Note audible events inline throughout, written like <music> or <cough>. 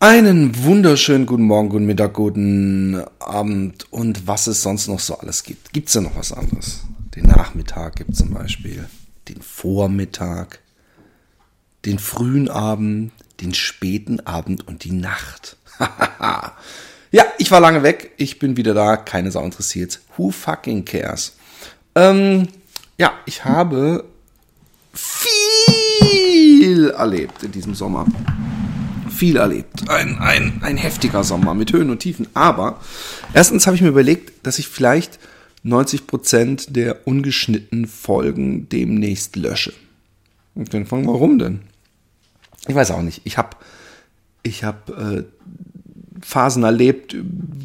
Einen wunderschönen guten Morgen, guten Mittag, guten Abend und was es sonst noch so alles gibt. Gibt es da noch was anderes? Den Nachmittag gibt zum Beispiel, den Vormittag, den frühen Abend, den späten Abend und die Nacht. <laughs> ja, ich war lange weg, ich bin wieder da, keine Sau interessiert. Who fucking cares? Ähm, ja, ich habe viel erlebt in diesem Sommer viel erlebt. Ein, ein, ein heftiger Sommer mit Höhen und Tiefen. Aber erstens habe ich mir überlegt, dass ich vielleicht 90 Prozent der ungeschnittenen Folgen demnächst lösche. Und dann fragen, warum denn? Ich weiß auch nicht. Ich habe ich hab, äh, Phasen erlebt,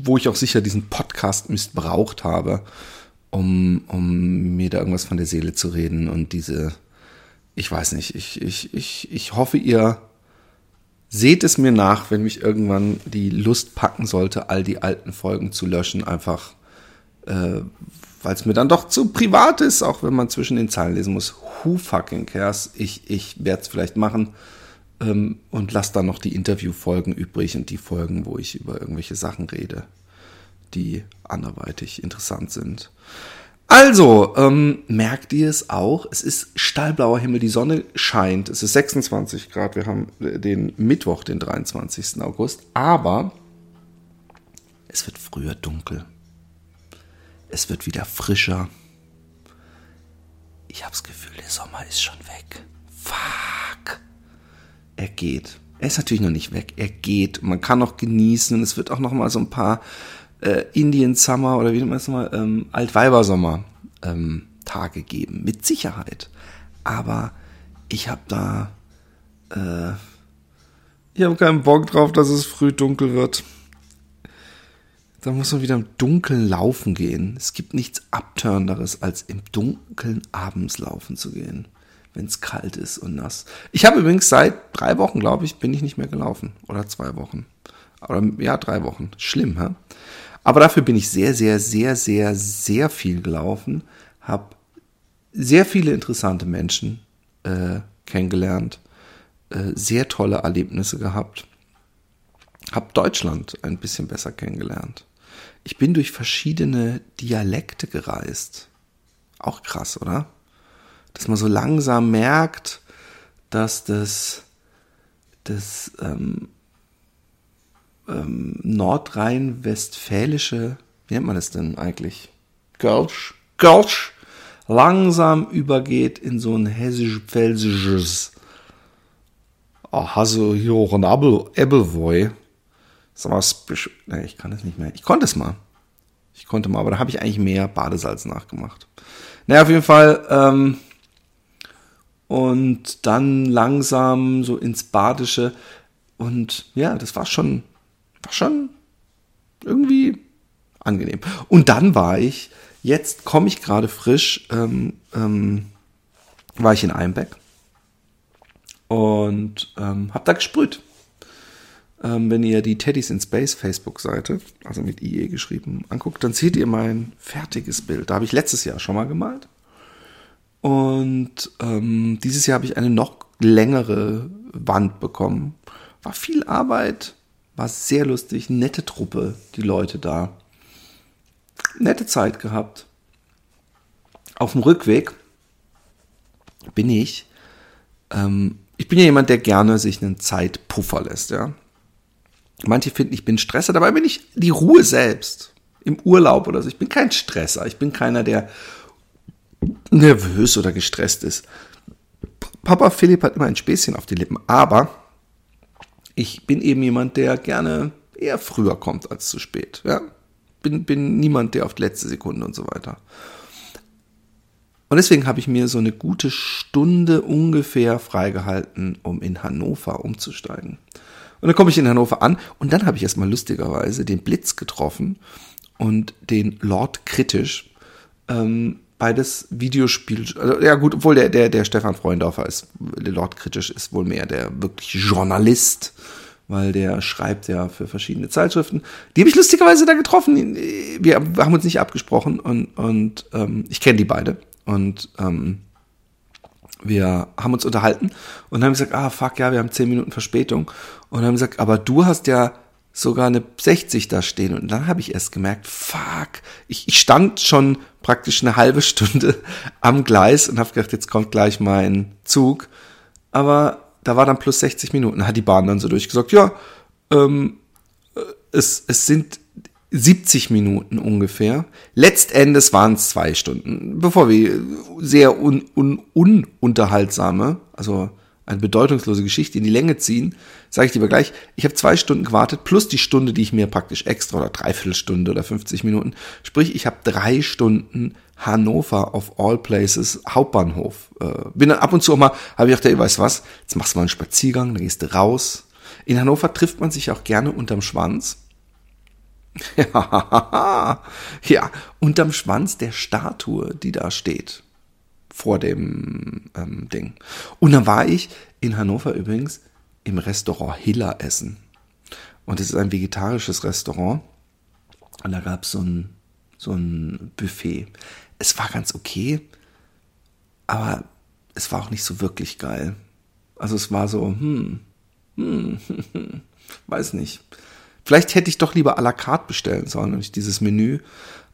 wo ich auch sicher diesen Podcast missbraucht habe, um, um mir da irgendwas von der Seele zu reden. Und diese, ich weiß nicht, ich, ich, ich, ich hoffe, ihr Seht es mir nach, wenn mich irgendwann die Lust packen sollte, all die alten Folgen zu löschen, einfach äh, weil es mir dann doch zu privat ist, auch wenn man zwischen den Zeilen lesen muss. Who fucking cares? Ich, ich werde es vielleicht machen ähm, und lasse dann noch die Interviewfolgen übrig und die Folgen, wo ich über irgendwelche Sachen rede, die anderweitig interessant sind. Also, ähm, merkt ihr es auch? Es ist stallblauer Himmel, die Sonne scheint. Es ist 26 Grad. Wir haben den Mittwoch, den 23. August. Aber es wird früher dunkel. Es wird wieder frischer. Ich habe das Gefühl, der Sommer ist schon weg. Fuck. Er geht. Er ist natürlich noch nicht weg. Er geht. Man kann noch genießen. Es wird auch noch mal so ein paar äh, Indian Summer oder wie nennt man es mal, ähm, Altweibersommer ähm, Tage geben. Mit Sicherheit. Aber ich habe da, äh, ich habe keinen Bock drauf, dass es früh dunkel wird. Da muss man wieder im Dunkeln laufen gehen. Es gibt nichts Abtörnderes, als im Dunkeln abends laufen zu gehen, wenn es kalt ist und nass. Ich habe übrigens seit drei Wochen, glaube ich, bin ich nicht mehr gelaufen. Oder zwei Wochen. Oder ja, drei Wochen. Schlimm, hä? Aber dafür bin ich sehr, sehr, sehr, sehr, sehr viel gelaufen, habe sehr viele interessante Menschen äh, kennengelernt, äh, sehr tolle Erlebnisse gehabt, habe Deutschland ein bisschen besser kennengelernt. Ich bin durch verschiedene Dialekte gereist. Auch krass, oder? Dass man so langsam merkt, dass das, das ähm, ähm, nordrhein-westfälische, wie nennt man das denn eigentlich? Kölsch, Kölsch, langsam übergeht in so ein hessisch-pfälzisches. Hier auch ein Ebbelwoi? So was, nee, ich kann das nicht mehr. Ich konnte es mal. Ich konnte mal, aber da habe ich eigentlich mehr Badesalz nachgemacht. Naja, auf jeden Fall, ähm, und dann langsam so ins Badische. Und ja, das war schon war schon irgendwie angenehm. Und dann war ich, jetzt komme ich gerade frisch, ähm, ähm, war ich in Einbeck und ähm, habe da gesprüht. Ähm, wenn ihr die Teddys in Space Facebook-Seite, also mit IE geschrieben, anguckt, dann seht ihr mein fertiges Bild. Da habe ich letztes Jahr schon mal gemalt. Und ähm, dieses Jahr habe ich eine noch längere Wand bekommen. War viel Arbeit, war sehr lustig, nette Truppe, die Leute da. Nette Zeit gehabt. Auf dem Rückweg bin ich, ähm, ich bin ja jemand, der gerne sich einen Zeitpuffer lässt, ja. Manche finden, ich bin Stresser, dabei bin ich die Ruhe selbst. Im Urlaub oder so. Ich bin kein Stresser. Ich bin keiner, der nervös oder gestresst ist. Papa Philipp hat immer ein Späßchen auf die Lippen, aber ich bin eben jemand, der gerne eher früher kommt als zu spät. Ja? Bin, bin niemand, der auf die letzte Sekunde und so weiter. Und deswegen habe ich mir so eine gute Stunde ungefähr freigehalten, um in Hannover umzusteigen. Und dann komme ich in Hannover an und dann habe ich erstmal lustigerweise den Blitz getroffen und den Lord Kritisch. Ähm, beides Videospiel, also, ja gut, obwohl der, der, der Stefan Freundorfer ist, der Lord Kritisch ist wohl mehr der wirklich Journalist, weil der schreibt ja für verschiedene Zeitschriften. Die habe ich lustigerweise da getroffen. Wir haben uns nicht abgesprochen und, und ähm, ich kenne die beide. Und ähm, wir haben uns unterhalten und haben gesagt, ah fuck ja, wir haben zehn Minuten Verspätung und haben gesagt, aber du hast ja sogar eine 60 da stehen. Und dann habe ich erst gemerkt, fuck, ich, ich stand schon praktisch eine halbe Stunde <laughs> am Gleis und habe gedacht, jetzt kommt gleich mein Zug, aber da war dann plus 60 Minuten, hat die Bahn dann so durchgesagt, ja, ähm, äh, es, es sind 70 Minuten ungefähr. Letztendes waren es zwei Stunden, bevor wir sehr un, un, ununterhaltsame, also eine bedeutungslose Geschichte in die Länge ziehen, sage ich lieber gleich, ich habe zwei Stunden gewartet, plus die Stunde, die ich mir praktisch extra oder dreiviertel Stunde oder 50 Minuten, sprich, ich habe drei Stunden Hannover of all places Hauptbahnhof. Äh, bin dann ab und zu auch mal, habe ich gedacht, ey, weißt was, jetzt machst du mal einen Spaziergang, dann gehst du raus. In Hannover trifft man sich auch gerne unterm Schwanz <laughs> ja, unterm Schwanz der Statue, die da steht. Vor dem ähm, Ding. Und dann war ich in Hannover übrigens im Restaurant Hiller essen. Und es ist ein vegetarisches Restaurant. Und da gab es so ein, so ein Buffet. Es war ganz okay, aber es war auch nicht so wirklich geil. Also es war so, hm, hm, <laughs> weiß nicht. Vielleicht hätte ich doch lieber à la carte bestellen sollen und nicht dieses Menü.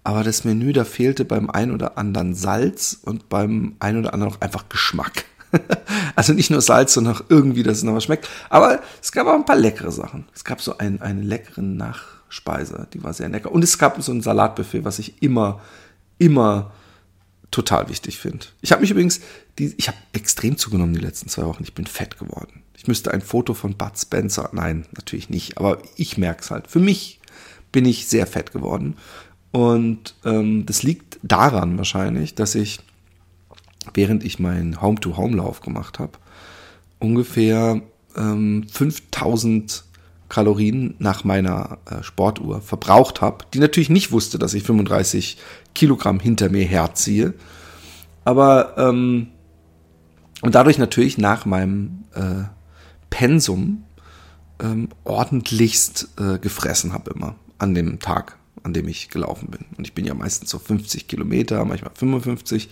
Aber das Menü, da fehlte beim ein oder anderen Salz und beim ein oder anderen auch einfach Geschmack. <laughs> also nicht nur Salz, sondern auch irgendwie, dass es noch was schmeckt. Aber es gab auch ein paar leckere Sachen. Es gab so einen, einen leckeren Nachspeise, die war sehr lecker. Und es gab so ein Salatbuffet, was ich immer, immer total wichtig finde. Ich habe mich übrigens, die, ich habe extrem zugenommen die letzten zwei Wochen. Ich bin fett geworden. Ich müsste ein Foto von Bud Spencer, nein, natürlich nicht, aber ich merke es halt. Für mich bin ich sehr fett geworden. Und ähm, das liegt daran wahrscheinlich, dass ich, während ich meinen Home-to-Home-Lauf gemacht habe, ungefähr ähm, 5000 Kalorien nach meiner äh, Sportuhr verbraucht habe, die natürlich nicht wusste, dass ich 35 Kilogramm hinter mir herziehe. Aber ähm, und dadurch natürlich nach meinem äh, Pensum ähm, ordentlichst äh, gefressen habe immer an dem Tag, an dem ich gelaufen bin. Und ich bin ja meistens so 50 Kilometer, manchmal 55.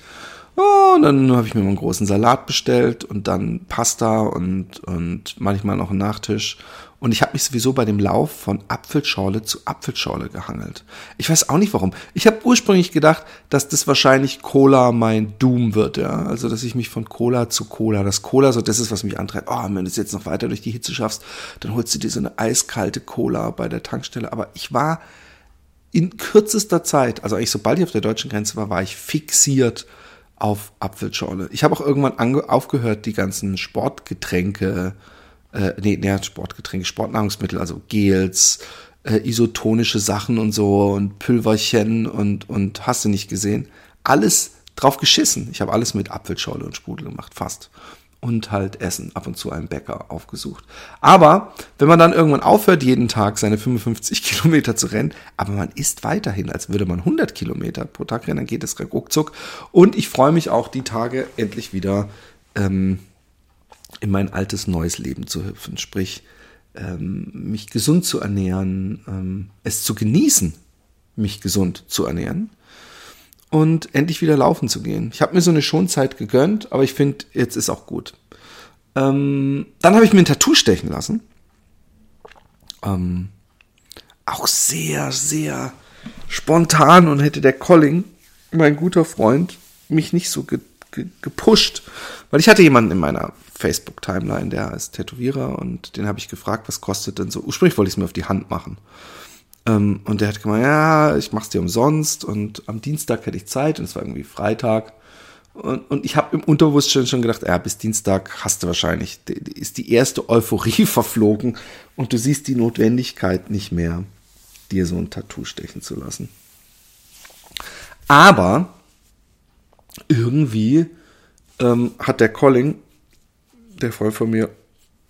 Oh, und dann habe ich mir mal einen großen Salat bestellt und dann Pasta und, und manchmal noch einen Nachtisch. Und ich habe mich sowieso bei dem Lauf von Apfelschorle zu Apfelschorle gehangelt. Ich weiß auch nicht warum. Ich habe ursprünglich gedacht, dass das wahrscheinlich Cola mein Doom wird, ja. Also, dass ich mich von Cola zu Cola, das Cola so, das ist, was mich antreibt. Oh, wenn du es jetzt noch weiter durch die Hitze schaffst, dann holst du dir so eine eiskalte Cola bei der Tankstelle. Aber ich war in kürzester Zeit, also eigentlich sobald ich auf der deutschen Grenze war, war ich fixiert auf Apfelschorle. Ich habe auch irgendwann aufgehört, die ganzen Sportgetränke äh, nee, nee, Sportgetränke, Sportnahrungsmittel, also Gels, äh, isotonische Sachen und so und Pülverchen und, und hast du nicht gesehen. Alles drauf geschissen. Ich habe alles mit Apfelschorle und Sprudel gemacht, fast. Und halt Essen, ab und zu einen Bäcker aufgesucht. Aber wenn man dann irgendwann aufhört, jeden Tag seine 55 <laughs> Kilometer zu rennen, aber man isst weiterhin, als würde man 100 Kilometer pro Tag rennen, dann geht es ruckzuck. Und ich freue mich auch die Tage endlich wieder ähm, in mein altes neues Leben zu hüpfen, sprich ähm, mich gesund zu ernähren, ähm, es zu genießen, mich gesund zu ernähren und endlich wieder laufen zu gehen. Ich habe mir so eine Schonzeit gegönnt, aber ich finde, jetzt ist auch gut. Ähm, dann habe ich mir ein Tattoo stechen lassen. Ähm, auch sehr, sehr spontan und hätte der Colling, mein guter Freund, mich nicht so ge ge gepusht, weil ich hatte jemanden in meiner Facebook-Timeline, der ist Tätowierer und den habe ich gefragt, was kostet denn so. Ursprünglich wollte ich es mir auf die Hand machen. Ähm, und der hat gemeint, ja, ich mach's dir umsonst und am Dienstag hätte ich Zeit und es war irgendwie Freitag. Und, und ich habe im Unterbewusstsein schon gedacht, ja, bis Dienstag hast du wahrscheinlich, ist die erste Euphorie <laughs> verflogen und du siehst die Notwendigkeit nicht mehr, dir so ein Tattoo stechen zu lassen. Aber irgendwie ähm, hat der Colling der Freund von mir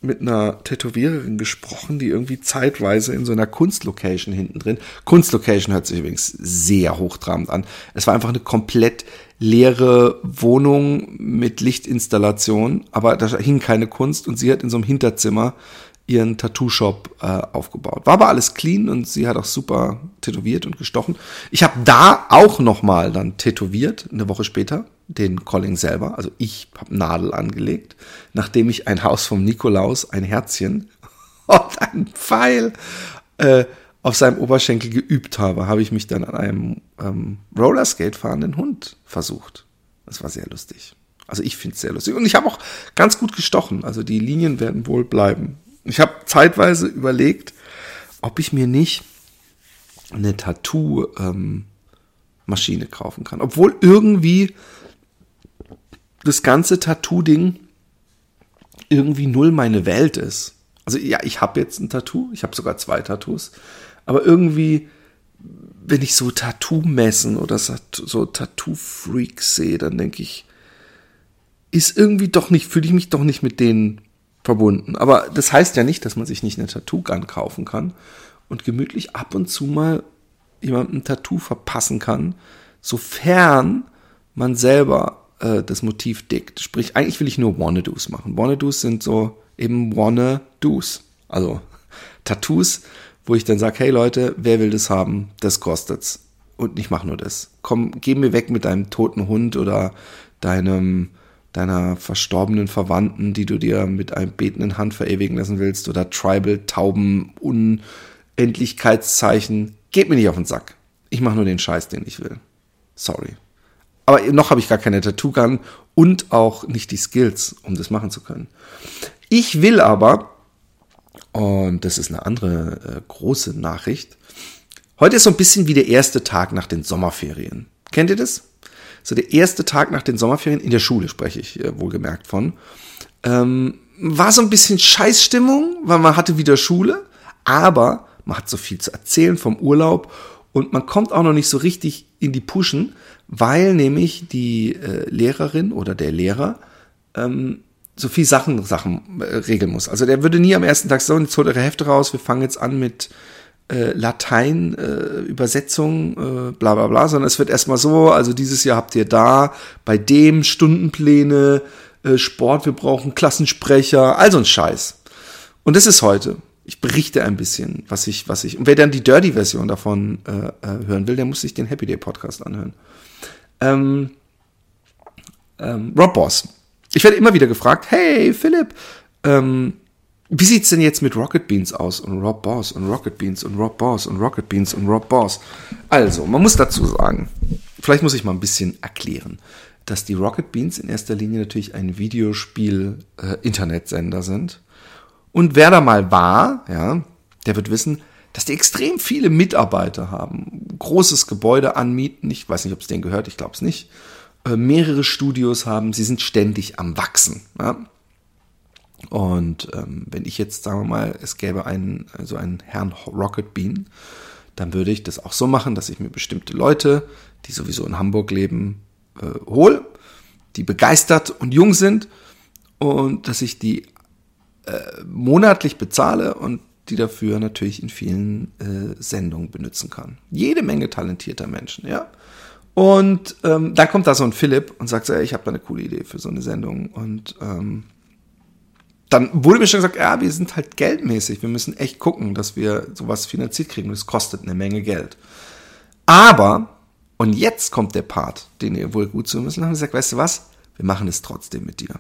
mit einer Tätowiererin gesprochen, die irgendwie zeitweise in so einer Kunstlocation hinten drin. Kunstlocation hört sich übrigens sehr hochtrabend an. Es war einfach eine komplett leere Wohnung mit Lichtinstallation, aber da hing keine Kunst und sie hat in so einem Hinterzimmer ihren Tattoo-Shop äh, aufgebaut. War aber alles clean und sie hat auch super tätowiert und gestochen. Ich habe da auch nochmal dann tätowiert, eine Woche später, den Colling selber. Also ich habe Nadel angelegt, nachdem ich ein Haus vom Nikolaus, ein Herzchen <laughs> und ein Pfeil äh, auf seinem Oberschenkel geübt habe, habe ich mich dann an einem ähm, Rollerskate fahrenden Hund versucht. Das war sehr lustig. Also ich finde es sehr lustig. Und ich habe auch ganz gut gestochen. Also die Linien werden wohl bleiben. Ich habe zeitweise überlegt, ob ich mir nicht eine Tattoo-Maschine ähm, kaufen kann. Obwohl irgendwie das ganze Tattoo-Ding irgendwie null meine Welt ist. Also ja, ich habe jetzt ein Tattoo, ich habe sogar zwei Tattoos, aber irgendwie, wenn ich so Tattoo-Messen oder so Tattoo-Freaks sehe, dann denke ich, ist irgendwie doch nicht, fühle ich mich doch nicht mit denen verbunden. Aber das heißt ja nicht, dass man sich nicht eine Tattoo-Gun kaufen kann und gemütlich ab und zu mal jemandem ein Tattoo verpassen kann, sofern man selber äh, das Motiv dickt. Sprich, eigentlich will ich nur Wanna-Dos machen. Wanna-Dos sind so eben Wanna-Dos. Also Tattoos, wo ich dann sage, hey Leute, wer will das haben? Das kostet's. Und ich mache nur das. Komm, geh mir weg mit deinem toten Hund oder deinem deiner verstorbenen Verwandten, die du dir mit einem betenden Hand verewigen lassen willst, oder Tribal, Tauben, Unendlichkeitszeichen. Geht mir nicht auf den Sack. Ich mache nur den Scheiß, den ich will. Sorry. Aber noch habe ich gar keine Tattoo-Gun und auch nicht die Skills, um das machen zu können. Ich will aber, und das ist eine andere äh, große Nachricht, heute ist so ein bisschen wie der erste Tag nach den Sommerferien. Kennt ihr das? So der erste Tag nach den Sommerferien, in der Schule spreche ich äh, wohlgemerkt von, ähm, war so ein bisschen Scheißstimmung, weil man hatte wieder Schule, aber man hat so viel zu erzählen vom Urlaub und man kommt auch noch nicht so richtig in die Puschen, weil nämlich die äh, Lehrerin oder der Lehrer ähm, so viel Sachen, Sachen äh, regeln muss. Also der würde nie am ersten Tag so, jetzt holt eure Hefte raus, wir fangen jetzt an mit äh, Latein, äh, Übersetzung, äh, bla bla bla, sondern es wird erstmal so, also dieses Jahr habt ihr da bei dem Stundenpläne, äh, Sport, wir brauchen Klassensprecher, also ein Scheiß. Und das ist heute. Ich berichte ein bisschen, was ich, was ich. Und wer dann die Dirty-Version davon äh, äh, hören will, der muss sich den Happy Day Podcast anhören. Ähm, ähm, Rob Boss. Ich werde immer wieder gefragt, hey Philipp, ähm, wie sieht's denn jetzt mit Rocket Beans aus und Rob Boss und Rocket Beans und Rob Boss und Rocket Beans und Rob Boss? Also, man muss dazu sagen, vielleicht muss ich mal ein bisschen erklären, dass die Rocket Beans in erster Linie natürlich ein Videospiel-Internetsender äh, sind. Und wer da mal war, ja, der wird wissen, dass die extrem viele Mitarbeiter haben, großes Gebäude anmieten, ich weiß nicht, ob es denen gehört, ich glaube es nicht, äh, mehrere Studios haben, sie sind ständig am Wachsen. Ja? Und ähm, wenn ich jetzt, sagen wir mal, es gäbe einen, also einen Herrn Rocket Bean, dann würde ich das auch so machen, dass ich mir bestimmte Leute, die sowieso in Hamburg leben, äh, hole, die begeistert und jung sind und dass ich die äh, monatlich bezahle und die dafür natürlich in vielen äh, Sendungen benutzen kann. Jede Menge talentierter Menschen, ja. Und ähm, dann kommt da so ein Philipp und sagt ey, ich habe da eine coole Idee für so eine Sendung und ähm, dann wurde mir schon gesagt, ja, wir sind halt geldmäßig. Wir müssen echt gucken, dass wir sowas finanziert kriegen. Das kostet eine Menge Geld. Aber, und jetzt kommt der Part, den ihr wohl gut zu müssen, haben gesagt, weißt du was? Wir machen es trotzdem mit dir.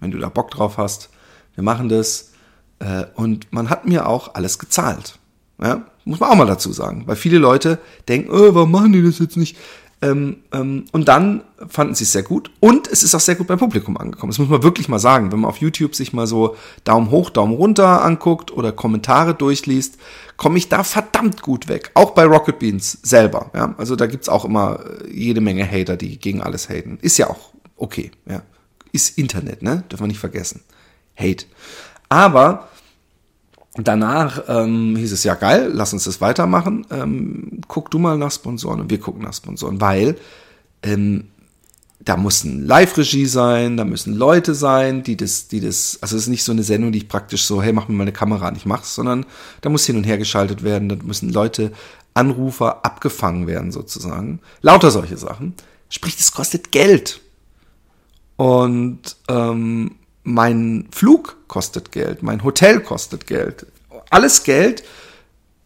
Wenn du da Bock drauf hast, wir machen das. Äh, und man hat mir auch alles gezahlt. Ja, muss man auch mal dazu sagen. Weil viele Leute denken, oh, warum machen die das jetzt nicht? Ähm, ähm, und dann fanden sie es sehr gut und es ist auch sehr gut beim Publikum angekommen. Das muss man wirklich mal sagen. Wenn man auf YouTube sich mal so Daumen hoch, Daumen runter anguckt oder Kommentare durchliest, komme ich da verdammt gut weg. Auch bei Rocket Beans selber. Ja? Also da gibt's auch immer äh, jede Menge Hater, die gegen alles haten. Ist ja auch okay. Ja? Ist Internet, ne? Dürfen wir nicht vergessen. Hate. Aber Danach ähm, hieß es ja geil, lass uns das weitermachen. Ähm, guck du mal nach Sponsoren und wir gucken nach Sponsoren, weil ähm, da muss ein Live-Regie sein, da müssen Leute sein, die das, die das, also es ist nicht so eine Sendung, die ich praktisch so, hey, mach mir mal eine Kamera an, ich mach's, sondern da muss hin und her geschaltet werden, da müssen Leute, Anrufer abgefangen werden sozusagen. Lauter solche Sachen. Sprich, das kostet Geld. Und ähm, mein Flug kostet Geld, mein Hotel kostet Geld. Alles Geld,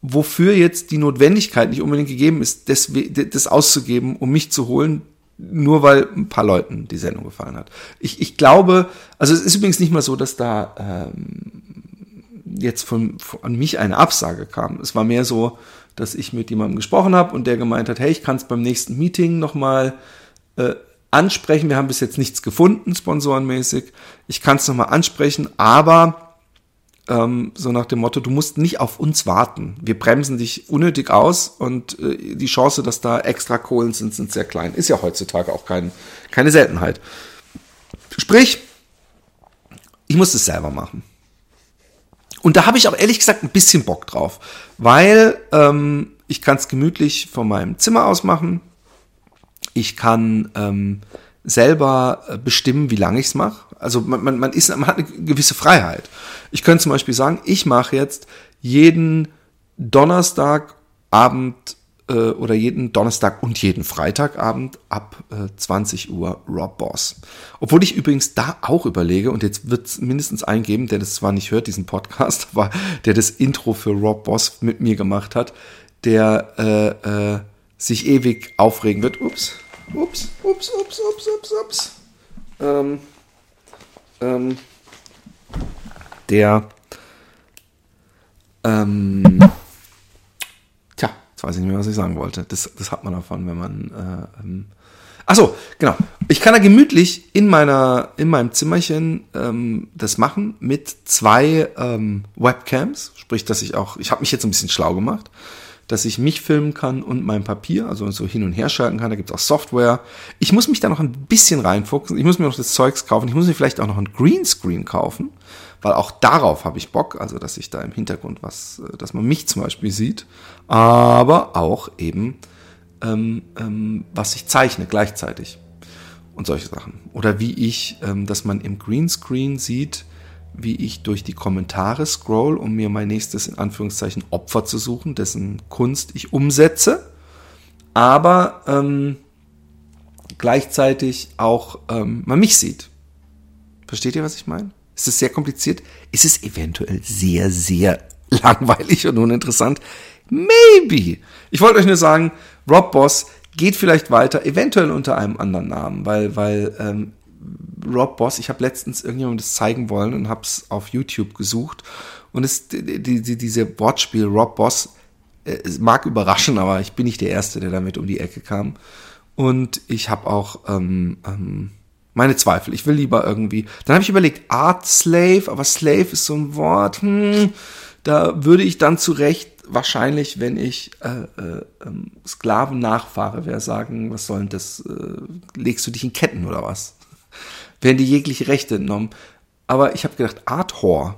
wofür jetzt die Notwendigkeit nicht unbedingt gegeben ist, das, das auszugeben, um mich zu holen, nur weil ein paar Leuten die Sendung gefallen hat. Ich, ich glaube, also es ist übrigens nicht mal so, dass da ähm, jetzt von, von an mich eine Absage kam. Es war mehr so, dass ich mit jemandem gesprochen habe und der gemeint hat, hey, ich kann es beim nächsten Meeting nochmal äh, ansprechen. Wir haben bis jetzt nichts gefunden, sponsorenmäßig. Ich kann es nochmal ansprechen, aber ähm, so nach dem Motto, du musst nicht auf uns warten. Wir bremsen dich unnötig aus und äh, die Chance, dass da extra Kohlen sind, sind sehr klein. Ist ja heutzutage auch kein, keine Seltenheit. Sprich, ich muss es selber machen. Und da habe ich auch ehrlich gesagt ein bisschen Bock drauf, weil ähm, ich kann es gemütlich von meinem Zimmer aus machen. Ich kann ähm, selber äh, bestimmen, wie lange ich es mache. Also man, man, man, ist, man hat eine gewisse Freiheit. Ich könnte zum Beispiel sagen, ich mache jetzt jeden Donnerstagabend äh, oder jeden Donnerstag und jeden Freitagabend ab äh, 20 Uhr Rob Boss. Obwohl ich übrigens da auch überlege, und jetzt wird es mindestens einen geben, der das zwar nicht hört, diesen Podcast, <laughs> aber der das Intro für Rob Boss mit mir gemacht hat, der äh, äh, sich ewig aufregen wird. Ups, ups, ups, ups, ups, ups, ups. Ähm, ähm, der ähm, tja, jetzt weiß ich nicht mehr, was ich sagen wollte. Das, das hat man davon, wenn man äh, ähm, Ach genau. Ich kann da gemütlich in meiner in meinem Zimmerchen ähm, das machen mit zwei ähm, Webcams, sprich, dass ich auch, ich habe mich jetzt ein bisschen schlau gemacht dass ich mich filmen kann und mein Papier, also so hin und her schalten kann. Da gibt es auch Software. Ich muss mich da noch ein bisschen reinfuchsen. Ich muss mir noch das Zeugs kaufen. Ich muss mir vielleicht auch noch ein Greenscreen kaufen, weil auch darauf habe ich Bock. Also, dass ich da im Hintergrund was, äh, dass man mich zum Beispiel sieht, aber auch eben, ähm, ähm, was ich zeichne gleichzeitig und solche Sachen. Oder wie ich, ähm, dass man im Greenscreen sieht, wie ich durch die Kommentare scroll, um mir mein nächstes in Anführungszeichen Opfer zu suchen, dessen Kunst ich umsetze, aber ähm, gleichzeitig auch ähm, man mich sieht. Versteht ihr, was ich meine? Ist es sehr kompliziert? Ist es eventuell sehr, sehr <laughs> langweilig und uninteressant? Maybe. Ich wollte euch nur sagen, Rob Boss geht vielleicht weiter, eventuell unter einem anderen Namen, weil, weil ähm, Rob Boss, ich habe letztens irgendjemandem das zeigen wollen und habe es auf YouTube gesucht. Und es, die, die, diese Wortspiel Rob Boss äh, mag überraschen, aber ich bin nicht der Erste, der damit um die Ecke kam. Und ich habe auch ähm, ähm, meine Zweifel. Ich will lieber irgendwie. Dann habe ich überlegt, Art Slave, aber Slave ist so ein Wort. Hm, da würde ich dann zu Recht wahrscheinlich, wenn ich äh, äh, ähm, Sklaven nachfahre, wer sagen, was soll denn das? Äh, legst du dich in Ketten oder was? Werden die jegliche Rechte entnommen. Aber ich habe gedacht, Art Whore,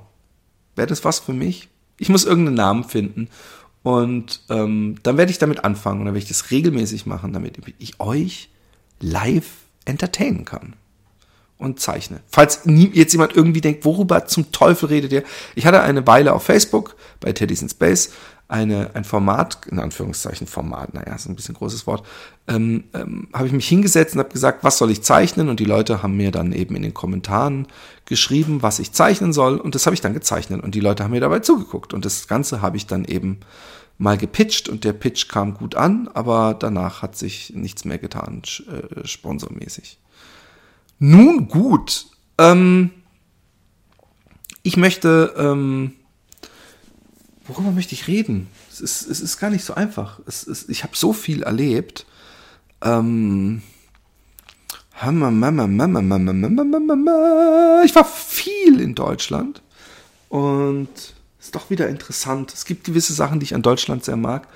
wäre das was für mich? Ich muss irgendeinen Namen finden. Und ähm, dann werde ich damit anfangen und dann werde ich das regelmäßig machen, damit ich euch live entertainen kann und zeichne. Falls nie, jetzt jemand irgendwie denkt, worüber zum Teufel redet ihr? Ich hatte eine Weile auf Facebook bei Teddy's in Space eine, ein Format, in Anführungszeichen Format, naja, ist ein bisschen großes Wort, ähm, ähm, habe ich mich hingesetzt und habe gesagt, was soll ich zeichnen? Und die Leute haben mir dann eben in den Kommentaren geschrieben, was ich zeichnen soll. Und das habe ich dann gezeichnet. Und die Leute haben mir dabei zugeguckt. Und das Ganze habe ich dann eben mal gepitcht und der Pitch kam gut an, aber danach hat sich nichts mehr getan, äh, sponsormäßig. Nun gut, ähm, ich möchte ähm, worüber möchte ich reden? Es ist, es ist gar nicht so einfach. Es ist, ich habe so viel erlebt. Ähm, ich war viel in Deutschland und es ist doch wieder interessant. Es gibt gewisse Sachen, die ich an Deutschland sehr mag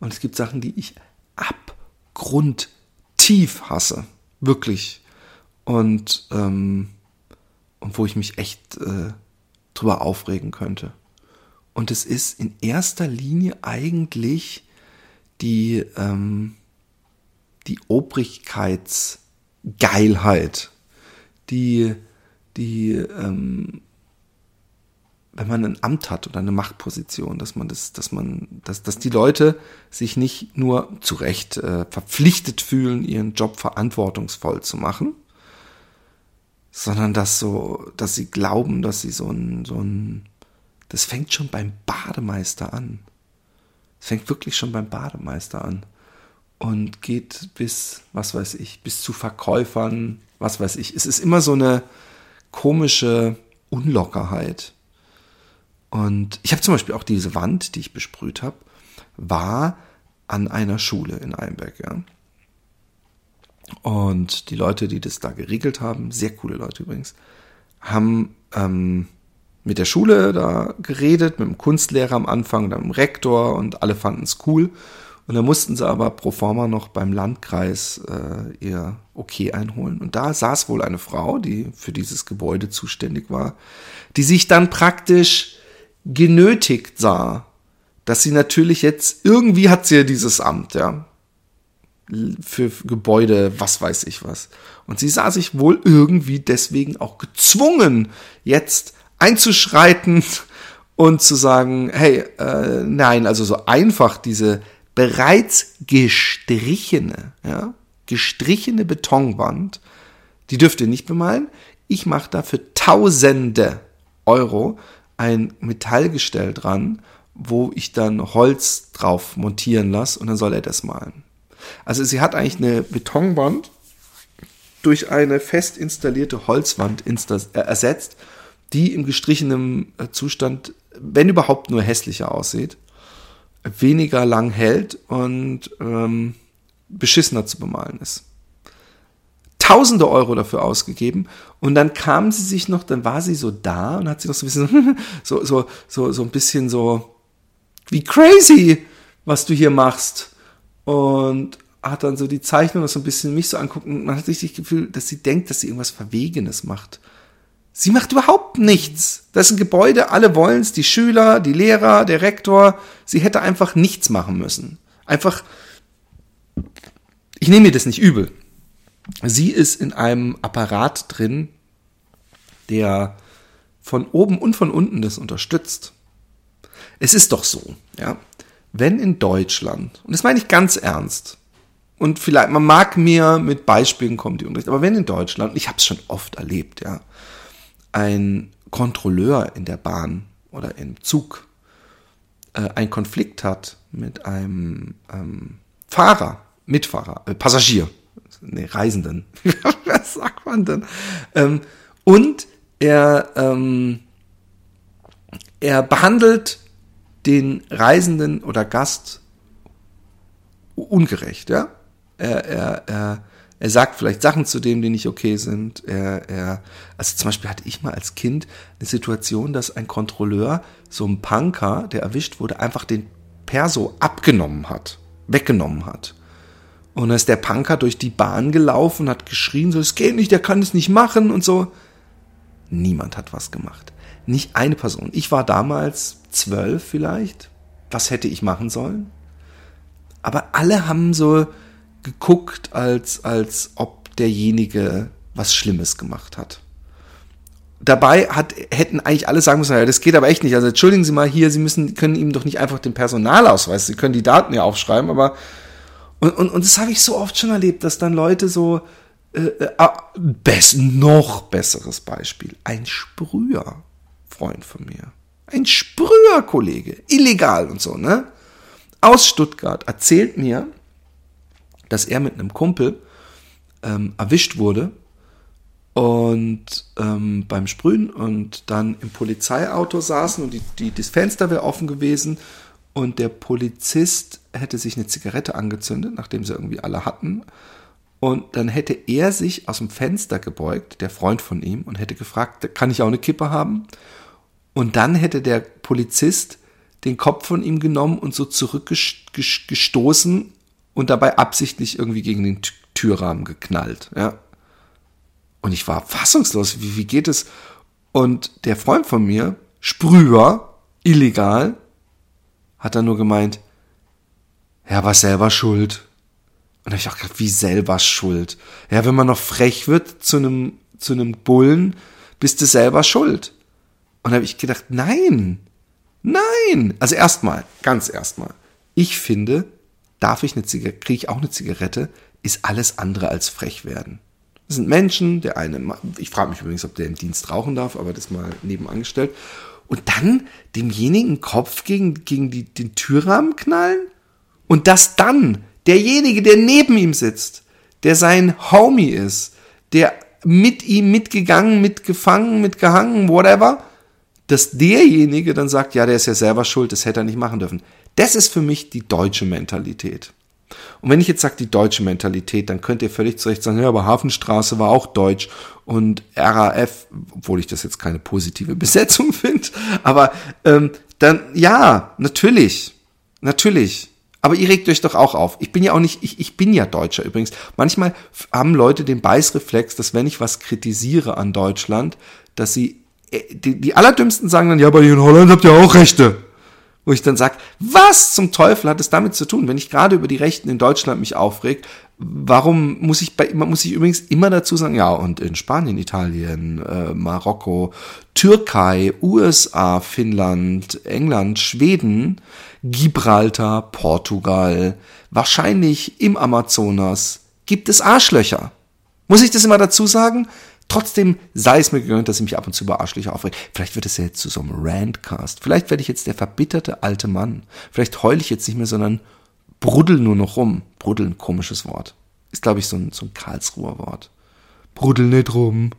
und es gibt Sachen, die ich abgrundtief hasse. Wirklich. Und, ähm, und wo ich mich echt äh, drüber aufregen könnte. Und es ist in erster Linie eigentlich die, ähm, die Obrigkeitsgeilheit, die, die, ähm, wenn man ein Amt hat oder eine Machtposition, dass man das, dass man, dass, dass die Leute sich nicht nur zu Recht äh, verpflichtet fühlen, ihren Job verantwortungsvoll zu machen, sondern dass so, dass sie glauben, dass sie so ein, so ein, das fängt schon beim Bademeister an. Es fängt wirklich schon beim Bademeister an und geht bis, was weiß ich, bis zu Verkäufern, was weiß ich. Es ist immer so eine komische Unlockerheit. Und ich habe zum Beispiel auch diese Wand, die ich besprüht habe, war an einer Schule in Einberg, ja. Und die Leute, die das da geregelt haben, sehr coole Leute übrigens, haben ähm, mit der Schule da geredet, mit dem Kunstlehrer am Anfang, dann mit dem Rektor und alle fanden es cool. Und dann mussten sie aber pro forma noch beim Landkreis äh, ihr Okay einholen. Und da saß wohl eine Frau, die für dieses Gebäude zuständig war, die sich dann praktisch genötigt sah, dass sie natürlich jetzt, irgendwie hat sie ja dieses Amt, ja, für Gebäude, was weiß ich was. Und sie sah sich wohl irgendwie deswegen auch gezwungen, jetzt einzuschreiten und zu sagen, hey, äh, nein, also so einfach diese bereits gestrichene, ja, gestrichene Betonwand, die dürft ihr nicht bemalen. Ich mache da für tausende Euro ein Metallgestell dran, wo ich dann Holz drauf montieren lasse und dann soll er das malen. Also sie hat eigentlich eine Betonwand durch eine fest installierte Holzwand äh, ersetzt, die im gestrichenen äh, Zustand, wenn überhaupt nur hässlicher aussieht, weniger lang hält und ähm, beschissener zu bemalen ist. Tausende Euro dafür ausgegeben und dann kam sie sich noch, dann war sie so da und hat sie noch so ein bisschen <laughs> so, so, so, so ein bisschen so wie crazy, was du hier machst und hat dann so die Zeichnung so ein bisschen mich so anguckt und man hat sich das Gefühl, dass sie denkt, dass sie irgendwas Verwegenes macht. Sie macht überhaupt nichts. Das ist ein Gebäude, alle wollen es, die Schüler, die Lehrer, der Rektor. Sie hätte einfach nichts machen müssen. Einfach, ich nehme mir das nicht übel. Sie ist in einem Apparat drin, der von oben und von unten das unterstützt. Es ist doch so, ja wenn in Deutschland, und das meine ich ganz ernst, und vielleicht, man mag mir mit Beispielen kommen, die unrecht, aber wenn in Deutschland, ich habe es schon oft erlebt, ja, ein Kontrolleur in der Bahn oder im Zug äh, einen Konflikt hat mit einem ähm, Fahrer, Mitfahrer, äh, Passagier, nee, Reisenden, <laughs> was sagt man denn? Ähm, und er, ähm, er behandelt den Reisenden oder Gast ungerecht, ja. Er, er, er, er sagt vielleicht Sachen zu dem, die nicht okay sind. Er, er, also zum Beispiel hatte ich mal als Kind eine Situation, dass ein Kontrolleur so ein Punker, der erwischt wurde, einfach den Perso abgenommen hat, weggenommen hat. Und dann ist der Punker durch die Bahn gelaufen, hat geschrien, so, es geht nicht, der kann es nicht machen und so. Niemand hat was gemacht. Nicht eine Person. Ich war damals zwölf vielleicht. Was hätte ich machen sollen? Aber alle haben so geguckt, als, als ob derjenige was Schlimmes gemacht hat. Dabei hat, hätten eigentlich alle sagen müssen, ja, das geht aber echt nicht. Also entschuldigen Sie mal hier, Sie müssen, können ihm doch nicht einfach den Personalausweis, Sie können die Daten ja aufschreiben, aber und, und, und das habe ich so oft schon erlebt, dass dann Leute so äh, äh, ah, best, noch besseres Beispiel, ein Sprüher, Freund von mir ein Sprüherkollege, illegal und so, ne? Aus Stuttgart erzählt mir, dass er mit einem Kumpel ähm, erwischt wurde und ähm, beim Sprühen und dann im Polizeiauto saßen und die, die, das Fenster wäre offen gewesen und der Polizist hätte sich eine Zigarette angezündet, nachdem sie irgendwie alle hatten. Und dann hätte er sich aus dem Fenster gebeugt, der Freund von ihm, und hätte gefragt, kann ich auch eine Kippe haben? Und dann hätte der Polizist den Kopf von ihm genommen und so zurückgestoßen und dabei absichtlich irgendwie gegen den Türrahmen geknallt. Ja. Und ich war fassungslos. Wie, wie geht es? Und der Freund von mir, Sprüher, illegal, hat dann nur gemeint, er war selber schuld. Und da habe ich auch gedacht, wie selber schuld? Ja, wenn man noch frech wird zu einem, zu einem Bullen, bist du selber schuld. Und da habe ich gedacht, nein, nein. Also erstmal, ganz erstmal, ich finde, darf ich eine Zigarette, kriege ich auch eine Zigarette, ist alles andere als frech werden. Das sind Menschen, der eine, ich frage mich übrigens, ob der im Dienst rauchen darf, aber das mal nebenangestellt. Und dann demjenigen Kopf gegen, gegen die, den Türrahmen knallen? Und dass dann derjenige, der neben ihm sitzt, der sein Homie ist, der mit ihm mitgegangen, mitgefangen, mitgehangen, whatever, dass derjenige dann sagt, ja, der ist ja selber schuld, das hätte er nicht machen dürfen. Das ist für mich die deutsche Mentalität. Und wenn ich jetzt sage die deutsche Mentalität, dann könnt ihr völlig zu Recht sagen, ja, aber Hafenstraße war auch deutsch und RAF, obwohl ich das jetzt keine positive <laughs> Besetzung finde, aber ähm, dann ja, natürlich, natürlich. Aber ihr regt euch doch auch auf. Ich bin ja auch nicht, ich, ich bin ja Deutscher übrigens. Manchmal haben Leute den Beißreflex, dass wenn ich was kritisiere an Deutschland, dass sie, äh, die, die allerdümmsten sagen dann, ja, aber in Holland habt ihr auch Rechte. Wo ich dann sage, was zum Teufel hat es damit zu tun? Wenn ich gerade über die Rechten in Deutschland mich aufreg, warum muss ich bei, muss ich übrigens immer dazu sagen, ja, und in Spanien, Italien, äh, Marokko, Türkei, USA, Finnland, England, Schweden, Gibraltar, Portugal, wahrscheinlich im Amazonas gibt es Arschlöcher. Muss ich das immer dazu sagen? Trotzdem sei es mir gegönnt, dass ich mich ab und zu über Arschlöcher aufrege. Vielleicht wird es ja jetzt zu so einem Randcast. Vielleicht werde ich jetzt der verbitterte alte Mann. Vielleicht heule ich jetzt nicht mehr, sondern bruddel nur noch rum. Bruddel, ein komisches Wort. Ist, glaube ich, so ein, so ein Karlsruher Wort. Bruddel nicht rum.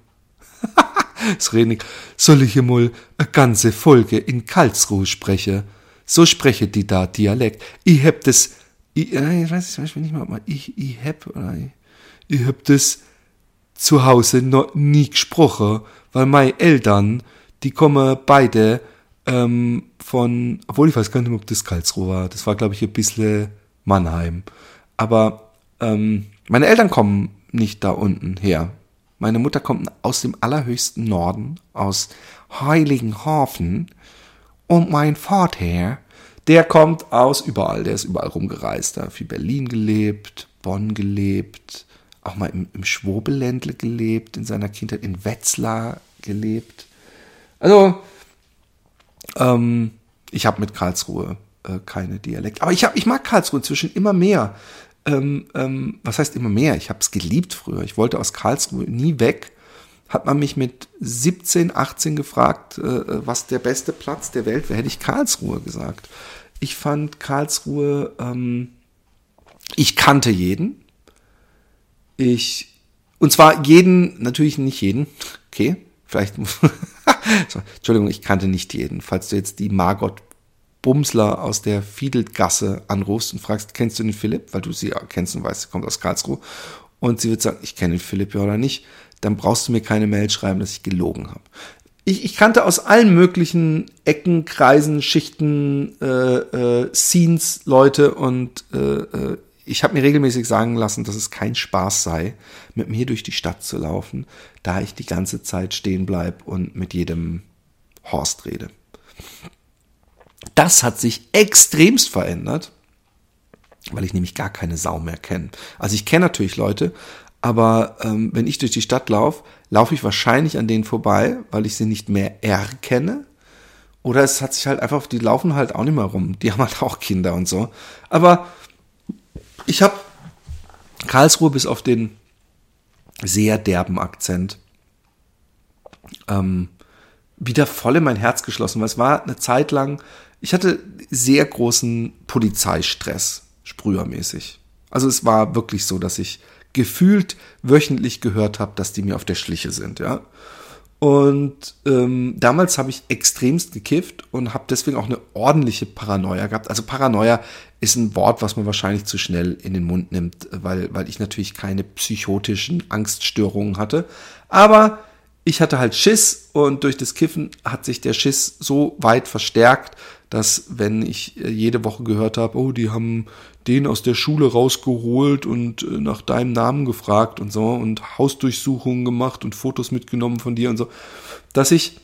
<laughs> rede ich. Soll ich hier mal eine ganze Folge in Karlsruhe sprechen? So spreche die da Dialekt. Ich hab das, ich, ich weiß nicht mal, ich, ich hab, oder ich, ich hab das zu Hause noch nie gesprochen, weil meine Eltern, die kommen beide ähm, von, obwohl ich weiß gar nicht mehr, ob das Karlsruhe war. Das war, glaube ich, ein bisschen Mannheim. Aber ähm, meine Eltern kommen nicht da unten her. Meine Mutter kommt aus dem allerhöchsten Norden, aus Heiligenhafen. Und mein Vater, der kommt aus überall, der ist überall rumgereist. Da hat viel Berlin gelebt, Bonn gelebt, auch mal im, im Schwobeländle gelebt, in seiner Kindheit in Wetzlar gelebt. Also, ähm, ich habe mit Karlsruhe äh, keine Dialekt. Aber ich, hab, ich mag Karlsruhe inzwischen immer mehr. Ähm, ähm, was heißt immer mehr? Ich habe es geliebt früher. Ich wollte aus Karlsruhe nie weg. Hat man mich mit 17, 18 gefragt, äh, was der beste Platz der Welt wäre, hätte ich Karlsruhe gesagt. Ich fand Karlsruhe, ähm, ich kannte jeden. Ich, und zwar jeden, natürlich nicht jeden, okay, vielleicht, <laughs> Entschuldigung, ich kannte nicht jeden. Falls du jetzt die Margot Bumsler aus der Fiedelgasse anrufst und fragst, kennst du den Philipp? Weil du sie kennst und weißt, sie kommt aus Karlsruhe. Und sie wird sagen, ich kenne den Philipp ja oder nicht. Dann brauchst du mir keine Mail schreiben, dass ich gelogen habe. Ich, ich kannte aus allen möglichen Ecken, Kreisen, Schichten, äh, äh, Scenes Leute und äh, äh ich habe mir regelmäßig sagen lassen, dass es kein Spaß sei, mit mir durch die Stadt zu laufen, da ich die ganze Zeit stehen bleib und mit jedem Horst rede. Das hat sich extremst verändert, weil ich nämlich gar keine Sau mehr kenne. Also ich kenne natürlich Leute, aber ähm, wenn ich durch die Stadt laufe, laufe ich wahrscheinlich an denen vorbei, weil ich sie nicht mehr erkenne. Oder es hat sich halt einfach, die laufen halt auch nicht mehr rum. Die haben halt auch Kinder und so. Aber ich habe Karlsruhe bis auf den sehr derben Akzent ähm, wieder voll in mein Herz geschlossen, weil es war eine Zeit lang, ich hatte sehr großen Polizeistress, sprühermäßig. Also es war wirklich so, dass ich gefühlt wöchentlich gehört habe, dass die mir auf der Schliche sind, ja. Und ähm, damals habe ich extremst gekifft und habe deswegen auch eine ordentliche Paranoia gehabt. Also Paranoia ist ein Wort, was man wahrscheinlich zu schnell in den Mund nimmt, weil, weil ich natürlich keine psychotischen Angststörungen hatte. Aber ich hatte halt Schiss und durch das Kiffen hat sich der Schiss so weit verstärkt, dass wenn ich äh, jede Woche gehört habe, oh, die haben den aus der Schule rausgeholt und äh, nach deinem Namen gefragt und so und Hausdurchsuchungen gemacht und Fotos mitgenommen von dir und so, dass ich,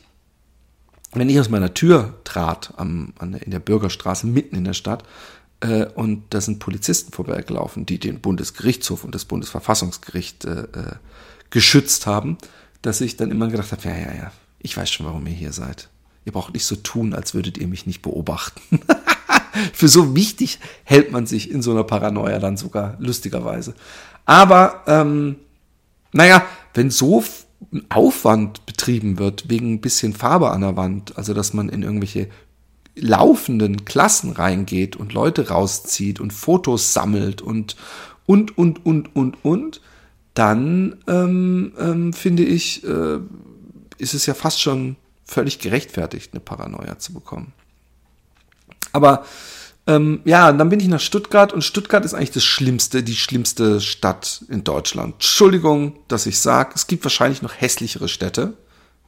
wenn ich aus meiner Tür trat, am, an, in der Bürgerstraße mitten in der Stadt, äh, und da sind Polizisten vorbeigelaufen, die den Bundesgerichtshof und das Bundesverfassungsgericht äh, äh, geschützt haben, dass ich dann immer gedacht habe, ja, ja, ja, ich weiß schon, warum ihr hier seid. Ihr braucht nicht so tun, als würdet ihr mich nicht beobachten. <laughs> Für so wichtig hält man sich in so einer Paranoia dann sogar lustigerweise. Aber, ähm, naja, wenn so ein Aufwand betrieben wird wegen ein bisschen Farbe an der Wand, also dass man in irgendwelche laufenden Klassen reingeht und Leute rauszieht und Fotos sammelt und und und und und und, dann ähm, ähm, finde ich, äh, ist es ja fast schon völlig gerechtfertigt, eine Paranoia zu bekommen. Aber ähm, ja, dann bin ich nach Stuttgart und Stuttgart ist eigentlich das schlimmste, die schlimmste Stadt in Deutschland. Entschuldigung, dass ich sage, es gibt wahrscheinlich noch hässlichere Städte,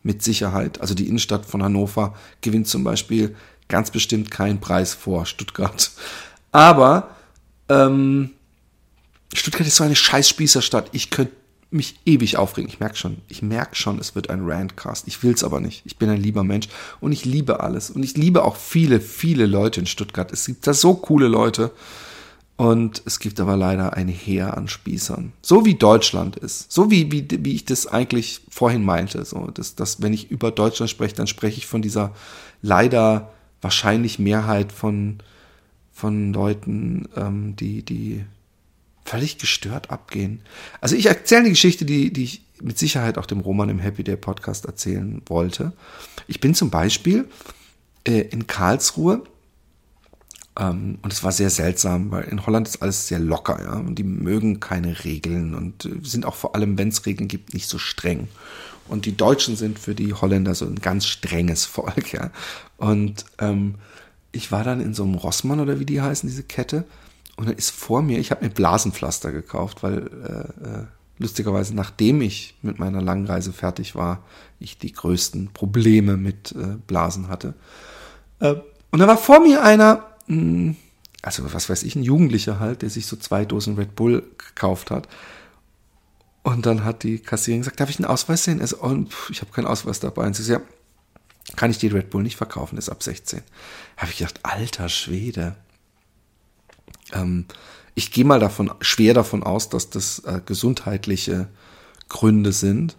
mit Sicherheit. Also die Innenstadt von Hannover gewinnt zum Beispiel ganz bestimmt keinen Preis vor Stuttgart. Aber ähm, Stuttgart ist so eine scheiß Spießerstadt. Ich könnte mich ewig aufregen. Ich merke schon, ich merke schon, es wird ein Randcast. Ich will es aber nicht. Ich bin ein lieber Mensch und ich liebe alles. Und ich liebe auch viele, viele Leute in Stuttgart. Es gibt da so coole Leute. Und es gibt aber leider ein Heer an Spießern. So wie Deutschland ist. So wie, wie, wie ich das eigentlich vorhin meinte. So, dass, dass, wenn ich über Deutschland spreche, dann spreche ich von dieser leider wahrscheinlich Mehrheit von, von Leuten, ähm, die, die völlig gestört abgehen. Also ich erzähle eine Geschichte, die, die ich mit Sicherheit auch dem Roman im Happy Day Podcast erzählen wollte. Ich bin zum Beispiel äh, in Karlsruhe ähm, und es war sehr seltsam, weil in Holland ist alles sehr locker, ja, und die mögen keine Regeln und äh, sind auch vor allem, wenn es Regeln gibt, nicht so streng. Und die Deutschen sind für die Holländer so ein ganz strenges <laughs> Volk, ja. Und ähm, ich war dann in so einem Rossmann oder wie die heißen, diese Kette, und dann ist vor mir, ich habe mir Blasenpflaster gekauft, weil äh, äh, lustigerweise, nachdem ich mit meiner langen Reise fertig war, ich die größten Probleme mit äh, Blasen hatte. Äh, und da war vor mir einer, mh, hm, also was weiß ich, ein Jugendlicher halt, der sich so zwei Dosen Red Bull gekauft hat. Und dann hat die Kassiererin gesagt, darf ich einen Ausweis sehen? Also, oh, ich habe keinen Ausweis dabei. Und sie sagt, ja, kann ich die Red Bull nicht verkaufen, ist ab 16. Da habe ich gedacht, alter Schwede. Ähm, ich gehe mal davon, schwer davon aus, dass das äh, gesundheitliche Gründe sind.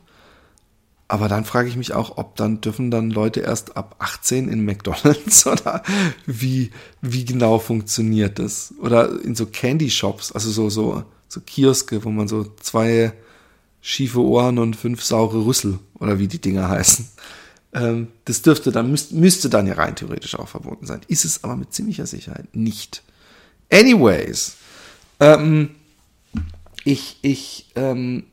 Aber dann frage ich mich auch, ob dann dürfen dann Leute erst ab 18 in McDonalds <laughs> oder wie, wie genau funktioniert das? Oder in so Candy Shops, also so, so, so Kioske, wo man so zwei schiefe Ohren und fünf saure Rüssel oder wie die Dinger heißen. Ähm, das dürfte dann, müsste, müsste dann ja rein theoretisch auch verboten sein. Ist es aber mit ziemlicher Sicherheit nicht. Anyways, ähm, ich, ich, ähm,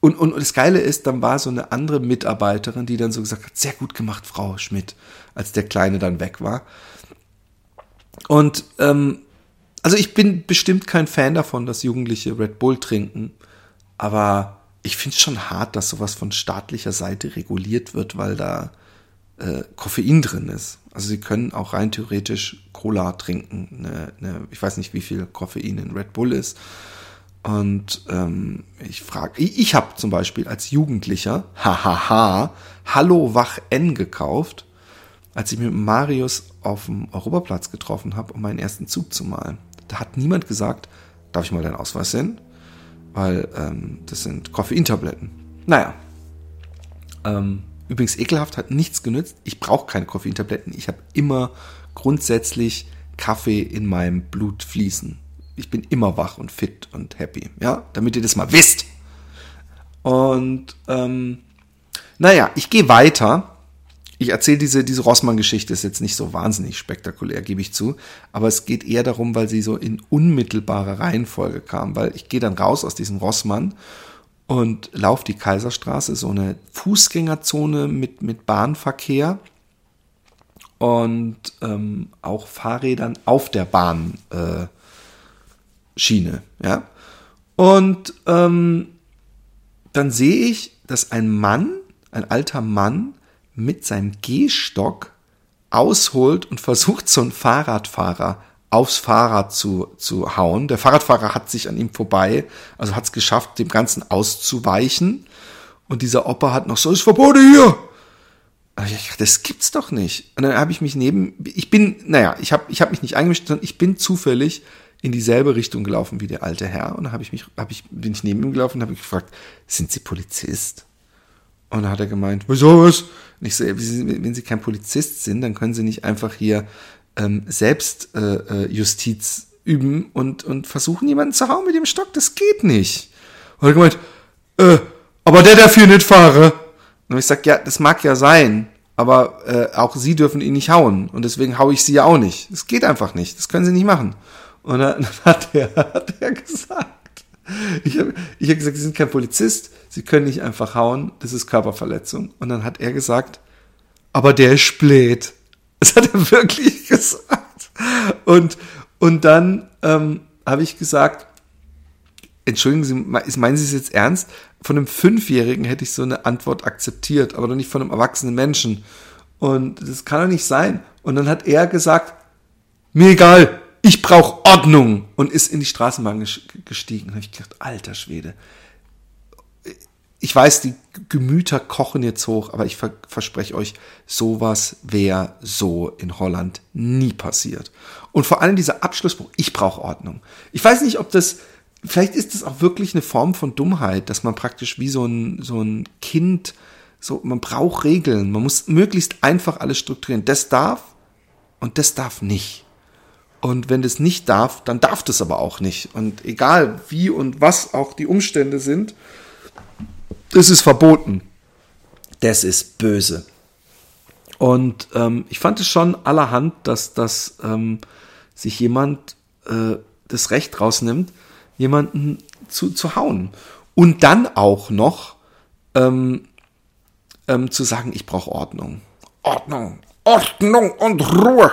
und, und das Geile ist, dann war so eine andere Mitarbeiterin, die dann so gesagt hat, sehr gut gemacht, Frau Schmidt, als der Kleine dann weg war. Und ähm, also ich bin bestimmt kein Fan davon, dass Jugendliche Red Bull trinken, aber ich finde es schon hart, dass sowas von staatlicher Seite reguliert wird, weil da äh, Koffein drin ist. Also sie können auch rein theoretisch Cola trinken. Eine, eine, ich weiß nicht, wie viel Koffein in Red Bull ist. Und ähm, ich frage, ich, ich habe zum Beispiel als Jugendlicher, hahaha, Hallo Wach N gekauft, als ich mit Marius auf dem Europaplatz getroffen habe, um meinen ersten Zug zu malen. Da hat niemand gesagt, darf ich mal deinen Ausweis sehen? Weil ähm, das sind Koffeintabletten. Naja, ähm, Übrigens, ekelhaft hat nichts genützt. Ich brauche keine Koffeintabletten. Ich habe immer grundsätzlich Kaffee in meinem Blut fließen. Ich bin immer wach und fit und happy. Ja, damit ihr das mal wisst. Und ähm, naja, ich gehe weiter. Ich erzähle diese, diese Rossmann-Geschichte, ist jetzt nicht so wahnsinnig spektakulär, gebe ich zu. Aber es geht eher darum, weil sie so in unmittelbarer Reihenfolge kam. Weil ich gehe dann raus aus diesem Rossmann und laufe die Kaiserstraße, so eine Fußgängerzone mit, mit Bahnverkehr und ähm, auch Fahrrädern auf der Bahnschiene. Äh, ja? Und ähm, dann sehe ich, dass ein Mann, ein alter Mann, mit seinem Gehstock ausholt und versucht, so einen Fahrradfahrer aufs Fahrrad zu, zu hauen. Der Fahrradfahrer hat sich an ihm vorbei, also hat es geschafft, dem Ganzen auszuweichen. Und dieser Opa hat noch so, ist verboten hier. Das gibt's doch nicht. Und dann habe ich mich neben, ich bin, naja, ich habe ich hab mich nicht eingemischt, sondern ich bin zufällig in dieselbe Richtung gelaufen wie der alte Herr. Und dann habe ich mich, hab ich, bin ich neben ihm gelaufen und habe gefragt, sind Sie Polizist? Und dann hat er gemeint, wieso was? Und ich so, wenn Sie kein Polizist sind, dann können Sie nicht einfach hier ähm, Selbstjustiz äh, äh üben und, und versuchen, jemanden zu hauen mit dem Stock. Das geht nicht. Und er gemeint, äh, aber der darf hier nicht fahren. Und ich sag, ja, das mag ja sein, aber äh, auch sie dürfen ihn nicht hauen und deswegen hau ich sie ja auch nicht. Das geht einfach nicht, das können sie nicht machen. Und dann hat er, <laughs> hat er gesagt, ich habe ich hab gesagt, Sie sind kein Polizist, Sie können nicht einfach hauen, das ist Körperverletzung. Und dann hat er gesagt, aber der ist spät. Das hat er wirklich <laughs> gesagt. Und, und dann ähm, habe ich gesagt, entschuldigen Sie, meinen Sie es jetzt ernst? Von einem Fünfjährigen hätte ich so eine Antwort akzeptiert, aber doch nicht von einem erwachsenen Menschen. Und das kann doch nicht sein. Und dann hat er gesagt, mir egal, ich brauche Ordnung und ist in die Straßenbahn gestiegen. Da habe ich gedacht, alter Schwede. Ich weiß, die Gemüter kochen jetzt hoch, aber ich verspreche euch, sowas wäre so in Holland nie passiert. Und vor allem dieser Abschlussspruch, ich brauche Ordnung. Ich weiß nicht, ob das, vielleicht ist das auch wirklich eine Form von Dummheit, dass man praktisch wie so ein, so ein Kind, so, man braucht Regeln, man muss möglichst einfach alles strukturieren. Das darf und das darf nicht. Und wenn das nicht darf, dann darf das aber auch nicht. Und egal wie und was auch die Umstände sind, das ist verboten. Das ist böse. Und ähm, ich fand es schon allerhand, dass, dass ähm, sich jemand äh, das Recht rausnimmt, jemanden zu, zu hauen. Und dann auch noch ähm, ähm, zu sagen, ich brauche Ordnung. Ordnung, Ordnung und Ruhe.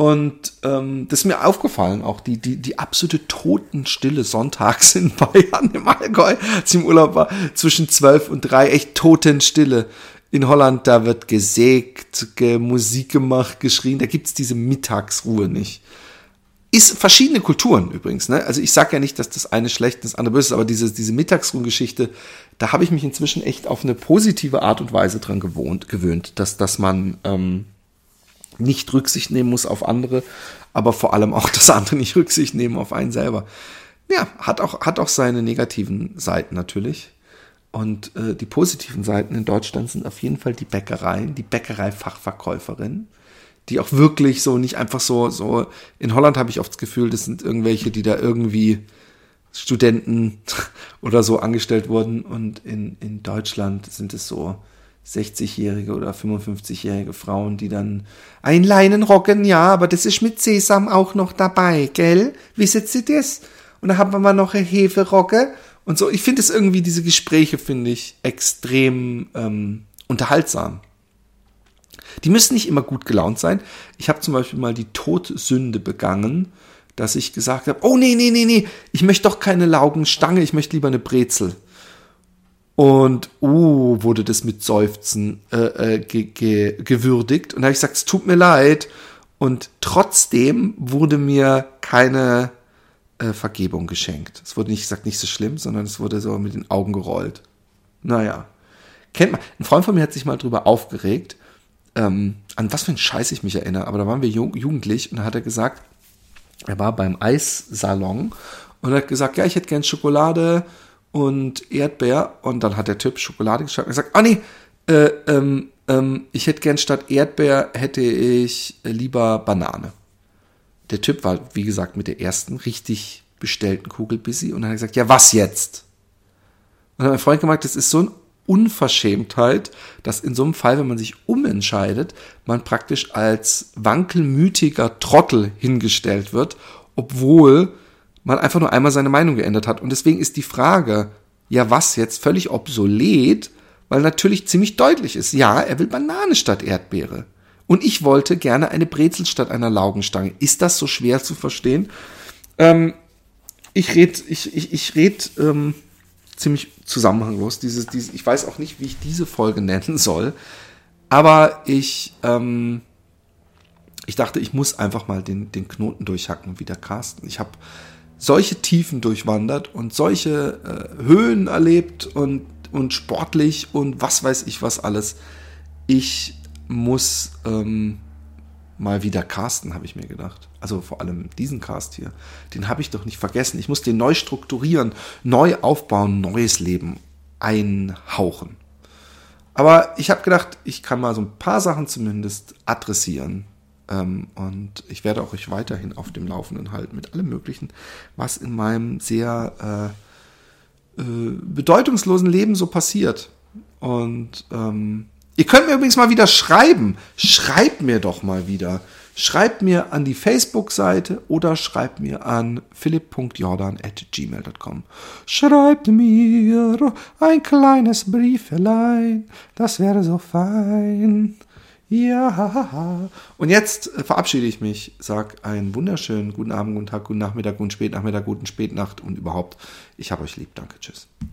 Und ähm, das ist mir aufgefallen, auch die, die, die absolute Totenstille sonntags in Bayern im Allgäu, als ich im Urlaub war, zwischen zwölf und drei, echt Totenstille. In Holland, da wird gesägt, ge Musik gemacht, geschrien, da gibt's diese Mittagsruhe nicht. Ist verschiedene Kulturen übrigens, ne? Also ich sage ja nicht, dass das eine schlecht ist, das andere böse ist, aber diese, diese Mittagsruhe-Geschichte, da habe ich mich inzwischen echt auf eine positive Art und Weise dran gewohnt, gewöhnt, dass, dass man ähm, nicht Rücksicht nehmen muss auf andere, aber vor allem auch, <laughs> dass andere nicht Rücksicht nehmen auf einen selber. Ja, hat auch, hat auch seine negativen Seiten natürlich. Und äh, die positiven Seiten in Deutschland sind auf jeden Fall die Bäckereien, die Bäckerei-Fachverkäuferin, die auch wirklich so nicht einfach so, so, in Holland habe ich oft das Gefühl, das sind irgendwelche, die da irgendwie Studenten <laughs> oder so angestellt wurden und in, in Deutschland sind es so 60-jährige oder 55-jährige Frauen, die dann ein Leinenrocken, ja, aber das ist mit Sesam auch noch dabei, gell? Wisset Sie das? Und da haben wir mal noch eine Heferocke und so. Ich finde es irgendwie, diese Gespräche finde ich extrem ähm, unterhaltsam. Die müssen nicht immer gut gelaunt sein. Ich habe zum Beispiel mal die Todsünde begangen, dass ich gesagt habe, oh nee, nee, nee, nee, ich möchte doch keine Laugenstange, ich möchte lieber eine Brezel. Und uh, wurde das mit Seufzen äh, äh, ge ge gewürdigt. Und da habe ich gesagt, es tut mir leid. Und trotzdem wurde mir keine äh, Vergebung geschenkt. Es wurde nicht gesagt, nicht so schlimm, sondern es wurde so mit den Augen gerollt. Naja. Kennt man. Ein Freund von mir hat sich mal drüber aufgeregt, ähm, an was für einen Scheiß ich mich erinnere. Aber da waren wir jugendlich und da hat er gesagt, er war beim Eissalon und hat gesagt, ja, ich hätte gern Schokolade und Erdbeer. Und dann hat der Typ Schokolade geschaut und gesagt, ah nee, äh, ähm, ähm, ich hätte gern statt Erdbeer hätte ich lieber Banane. Der Typ war, wie gesagt, mit der ersten richtig bestellten Kugel busy und hat gesagt, ja, was jetzt? Und dann hat mein Freund gemerkt, das ist so eine Unverschämtheit, dass in so einem Fall, wenn man sich umentscheidet, man praktisch als wankelmütiger Trottel hingestellt wird, obwohl man einfach nur einmal seine Meinung geändert hat. Und deswegen ist die Frage, ja was jetzt, völlig obsolet, weil natürlich ziemlich deutlich ist, ja, er will Banane statt Erdbeere. Und ich wollte gerne eine Brezel statt einer Laugenstange. Ist das so schwer zu verstehen? Ähm, ich red, ich, ich, ich red ähm, ziemlich zusammenhanglos. Dieses, dieses, ich weiß auch nicht, wie ich diese Folge <laughs> nennen soll. Aber ich, ähm, ich dachte, ich muss einfach mal den, den Knoten durchhacken, wie der Carsten. Ich habe solche Tiefen durchwandert und solche äh, Höhen erlebt und, und sportlich und was weiß ich was alles. Ich muss ähm, mal wieder casten, habe ich mir gedacht. Also vor allem diesen Cast hier. Den habe ich doch nicht vergessen. Ich muss den neu strukturieren, neu aufbauen, neues Leben einhauchen. Aber ich habe gedacht, ich kann mal so ein paar Sachen zumindest adressieren, und ich werde auch euch weiterhin auf dem Laufenden halten mit allem Möglichen, was in meinem sehr äh, bedeutungslosen Leben so passiert. Und ähm, ihr könnt mir übrigens mal wieder schreiben. Schreibt mir doch mal wieder. Schreibt mir an die Facebook-Seite oder schreibt mir an philipp.jordan.gmail.com. Schreibt mir ein kleines Briefelein, das wäre so fein. Ja. Und jetzt verabschiede ich mich, sag einen wunderschönen guten Abend, guten Tag, guten Nachmittag, guten Spätnachmittag, guten Spätnacht und überhaupt, ich habe euch lieb. Danke, tschüss.